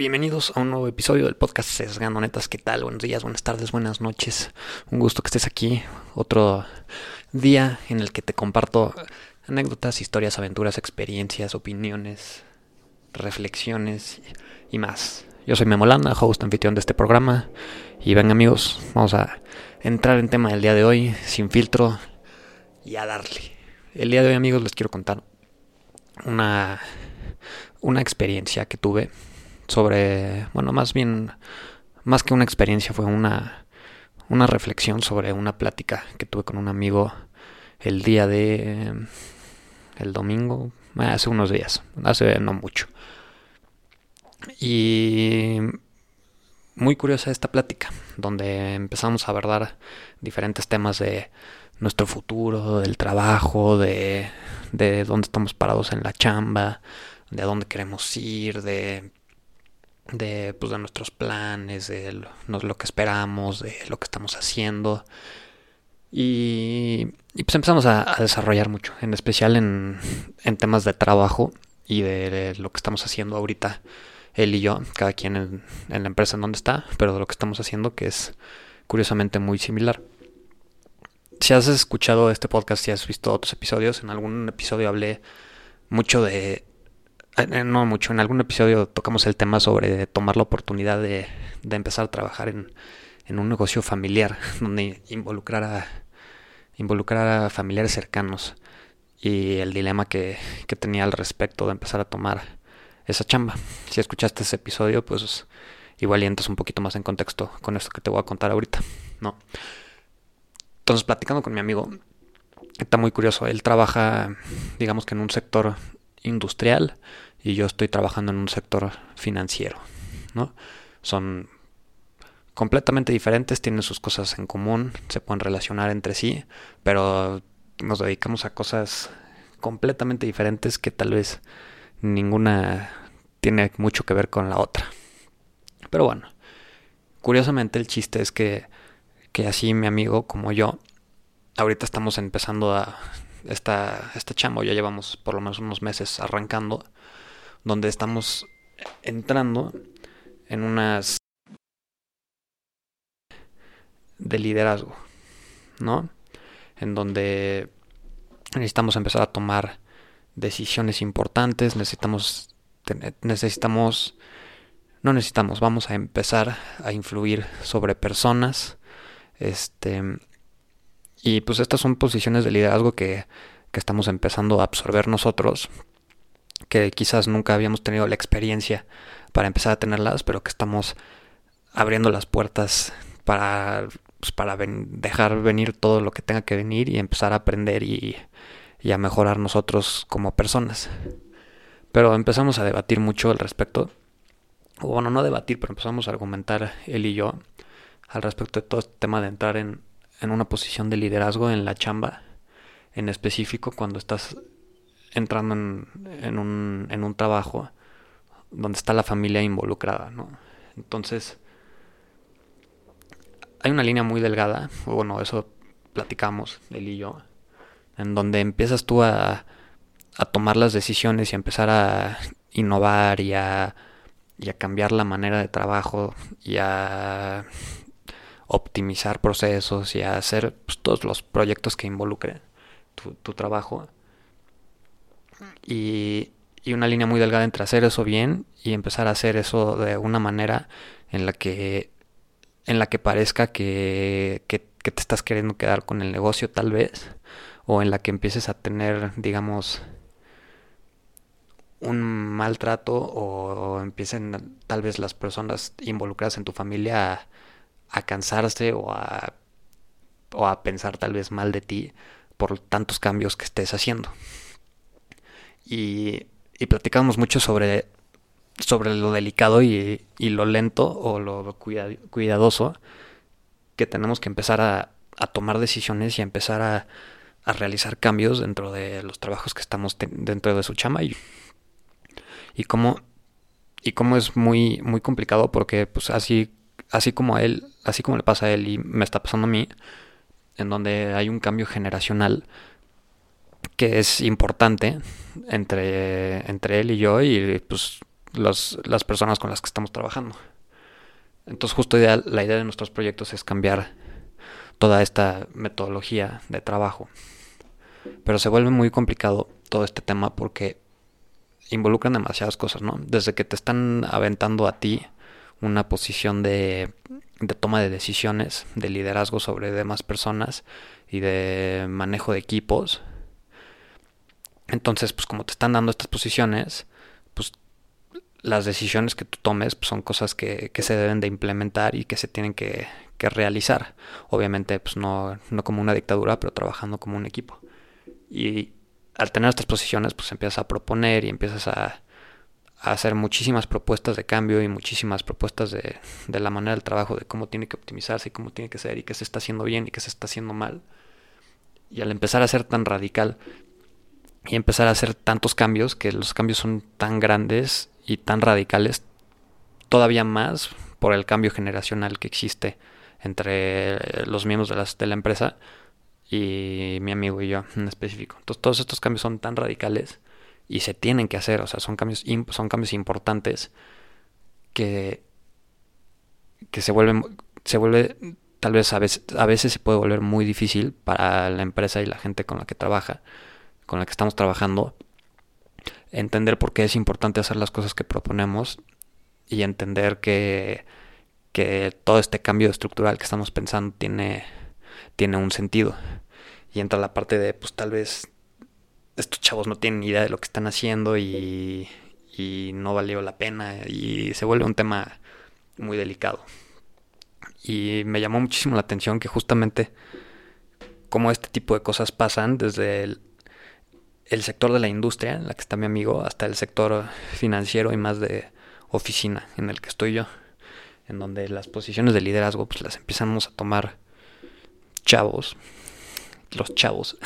Bienvenidos a un nuevo episodio del podcast Sesgando Netas. ¿Qué tal? Buenos días, buenas tardes, buenas noches. Un gusto que estés aquí. Otro día en el que te comparto anécdotas, historias, aventuras, experiencias, opiniones, reflexiones y más. Yo soy Memolanda, host anfitrión de este programa. Y ven amigos, vamos a entrar en tema del día de hoy, sin filtro y a darle. El día de hoy amigos les quiero contar una, una experiencia que tuve sobre, bueno, más bien, más que una experiencia, fue una, una reflexión sobre una plática que tuve con un amigo el día de, el domingo, hace unos días, hace no mucho. Y muy curiosa esta plática, donde empezamos a abordar diferentes temas de nuestro futuro, del trabajo, de, de dónde estamos parados en la chamba, de dónde queremos ir, de de, pues, de nuestros planes, de lo, que esperamos, de lo que estamos haciendo. Y, pues empezamos a, desarrollar mucho, en especial en, en temas de trabajo y de, lo que estamos haciendo ahorita, él y yo, cada quien en, en la empresa en donde está, pero de lo que estamos haciendo que es curiosamente muy similar. Si has escuchado este podcast, si has visto otros episodios, en algún episodio hablé mucho de no mucho, en algún episodio tocamos el tema sobre tomar la oportunidad de, empezar a trabajar en, un negocio familiar, donde involucrar a, involucrar a familiares cercanos y el dilema que, que tenía al respecto de empezar a tomar esa chamba. Si escuchaste ese episodio, pues igual entras un poquito más en contexto con esto que te voy a contar ahorita, ¿no? Entonces, platicando con mi amigo, está muy curioso. Él trabaja, digamos que en un sector industrial y yo estoy trabajando en un sector financiero, ¿no? Son completamente diferentes, tienen sus cosas en común, se pueden relacionar entre sí, pero nos dedicamos a cosas completamente diferentes que tal vez ninguna tiene mucho que ver con la otra. Pero bueno, curiosamente el chiste es que, que así mi amigo como yo, ahorita estamos empezando a esta, esta chamba, ya llevamos por lo menos unos meses arrancando, donde estamos entrando en unas de liderazgo, ¿no? En donde necesitamos empezar a tomar decisiones importantes, necesitamos necesitamos no necesitamos, vamos a empezar a influir sobre personas, este y pues estas son posiciones de liderazgo que, que estamos empezando a absorber nosotros, que quizás nunca habíamos tenido la experiencia para empezar a tenerlas, pero que estamos abriendo las puertas para, pues, para dejar venir todo lo que tenga que venir y empezar a aprender y, y, a mejorar nosotros como personas. Pero empezamos a debatir mucho al respecto. O bueno, no debatir, pero empezamos a argumentar él y yo al respecto de todo este tema de entrar en, en una posición de liderazgo en la chamba, en específico cuando estás entrando en, un, en un trabajo donde está la familia involucrada, ¿no? Entonces, hay una línea muy delgada, bueno, eso platicamos, él y yo, en donde empiezas tú a, a tomar las decisiones y a empezar a innovar y a, y a cambiar la manera de trabajo y a optimizar procesos y hacer pues, todos los proyectos que involucren tu, trabajo. Y, y, una línea muy delgada entre hacer eso bien y empezar a hacer eso de una manera en la que en la que parezca que, que, que te estás queriendo quedar con el negocio tal vez o en la que empieces a tener digamos un maltrato o empiecen tal vez las personas involucradas en tu familia a, a cansarse o a, o a pensar tal vez mal de ti por tantos cambios que estés haciendo. Y, y platicamos mucho sobre, sobre lo delicado y, y lo lento o lo cuidadoso que tenemos que empezar a, a tomar decisiones y a empezar a, a, realizar cambios dentro de los trabajos que estamos dentro de su chama y, y cómo y cómo es muy muy complicado porque pues así así como él, así como le pasa a él y me está pasando a mí, en donde hay un cambio generacional que es importante entre, entre él y yo y pues las personas con las que estamos trabajando. Entonces justo la idea de nuestros proyectos es cambiar toda esta metodología de trabajo. Pero se vuelve muy complicado todo este tema porque involucran demasiadas cosas, ¿no? Desde que te están aventando a ti una posición de, de toma de decisiones, de liderazgo sobre demás personas y de manejo de equipos. Entonces, pues como te están dando estas posiciones, pues las decisiones que tú tomes pues, son cosas que, que, se deben de implementar y que se tienen que, que realizar. Obviamente, pues no, no como una dictadura, pero trabajando como un equipo. Y al tener estas posiciones, pues empiezas a proponer y empiezas a, hacer muchísimas propuestas de cambio y muchísimas propuestas de, de, la manera del trabajo, de cómo tiene que optimizarse y cómo tiene que ser y qué se está haciendo bien y qué se está haciendo mal. Y al empezar a ser tan radical y empezar a hacer tantos cambios, que los cambios son tan grandes y tan radicales, todavía más por el cambio generacional que existe entre los miembros de, las, de la empresa, y mi amigo y yo en específico. Entonces todos estos cambios son tan radicales y se tienen que hacer, o sea, son cambios, son cambios importantes que, que se vuelven, se vuelve, tal vez a, veces a veces se puede volver muy difícil para la empresa y la gente con la que trabaja, con la que estamos trabajando, entender por qué es importante hacer las cosas que proponemos y entender que, que todo este cambio estructural que estamos pensando tiene tiene un sentido. Y entra la parte de, pues tal vez estos chavos no tienen idea de lo que están haciendo y, y no valió la pena y se vuelve un tema muy delicado. Y me llamó muchísimo la atención que justamente como este tipo de cosas pasan desde el, el sector de la industria, en la que está mi amigo, hasta el sector financiero y más de oficina, en el que estoy yo, en donde las posiciones de liderazgo pues las empezamos a tomar chavos, los chavos.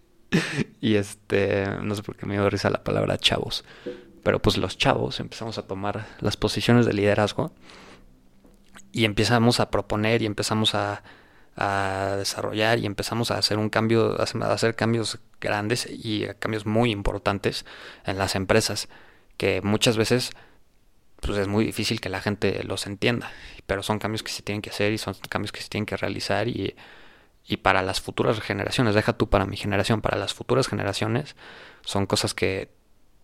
y este, no sé por qué me dio risa la palabra chavos, pero pues los chavos empezamos a tomar las posiciones de liderazgo y empezamos a proponer y empezamos a, a desarrollar y empezamos a hacer un cambio, a hacer cambios grandes y cambios muy importantes en las empresas que muchas veces pues es muy difícil que la gente los entienda, pero son cambios que se tienen que hacer y son cambios que se tienen que realizar y, y para las futuras generaciones, deja tú para mi generación, para las futuras generaciones son cosas que,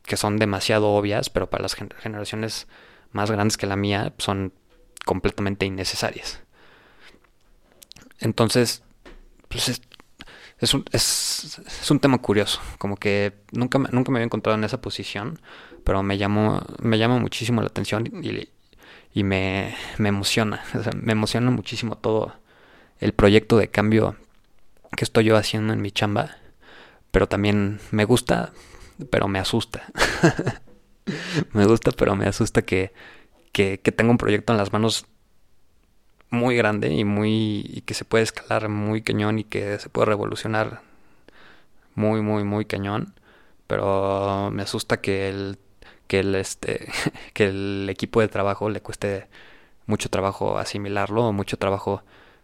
que son demasiado obvias, pero para las generaciones más grandes que la mía son completamente innecesarias. Entonces, pues es, un, es, es, un tema curioso, como que nunca, nunca me había encontrado en esa posición pero me llamó, me llama muchísimo la atención y, me, me emociona, me emociona muchísimo todo el proyecto de cambio que estoy yo haciendo en mi chamba, pero también me gusta, pero me asusta. me gusta, pero me asusta que, que, que tenga un proyecto en las manos muy grande y muy y que se puede escalar muy cañón y que se puede revolucionar muy muy muy cañón pero me asusta que el que el, este, que el equipo de trabajo le cueste mucho trabajo asimilarlo mucho trabajo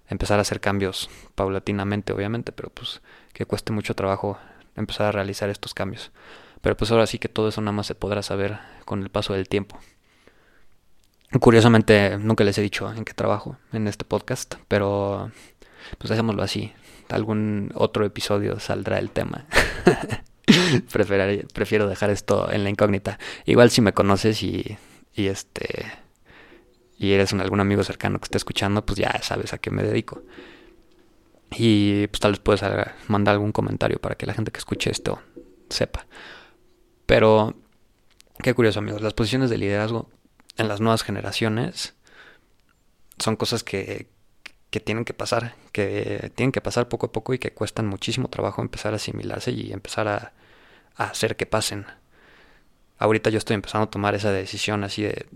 empezar a hacer cambios paulatinamente, obviamente, pero pues que cueste mucho trabajo empezar a realizar estos cambios. Pero pues ahora sí que todo eso nada más se podrá saber con el paso del tiempo. Curiosamente, nunca les he dicho en qué trabajo en este podcast, pero pues hacémoslo así. Algún otro episodio saldrá el tema. prefiero dejar esto en la incógnita. Igual si me conoces y, y este y eres un, algún amigo cercano que esté escuchando, pues ya sabes a qué me dedico. Y pues tal vez puedes mandar algún comentario para que la gente que escuche esto sepa. Pero qué curioso, amigos, las posiciones de liderazgo en las nuevas generaciones son cosas que, que tienen que pasar, que tienen que pasar poco a poco y que cuestan muchísimo trabajo empezar a asimilarse y empezar a, hacer que pasen. Ahorita yo estoy empezando a tomar esa decisión así de,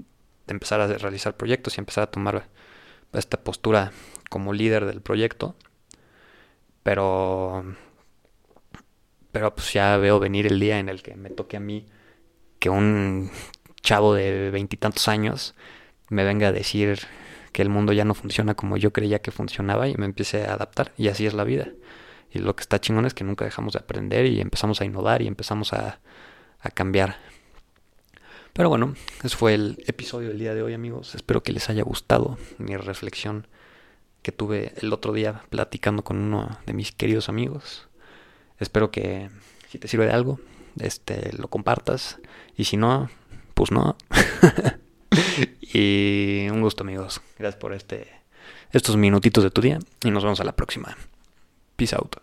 de empezar a realizar proyectos y empezar a tomar esta postura como líder del proyecto. Pero pero pues ya veo venir el día en el que me toque a mí que un chavo de veintitantos años me venga a decir que el mundo ya no funciona como yo creía que funcionaba y me empiece a adaptar. Y así es la vida. Y lo que está chingón es que nunca dejamos de aprender y empezamos a innovar y empezamos a, cambiar. Pero bueno, ese fue el episodio del día de hoy amigos. Espero que les haya gustado mi reflexión que tuve el otro día platicando con uno de mis queridos amigos. Espero que si te sirve de algo, este lo compartas y si no, pues no. y un gusto amigos. Gracias por este estos minutitos de tu día y nos vemos a la próxima. Peace out.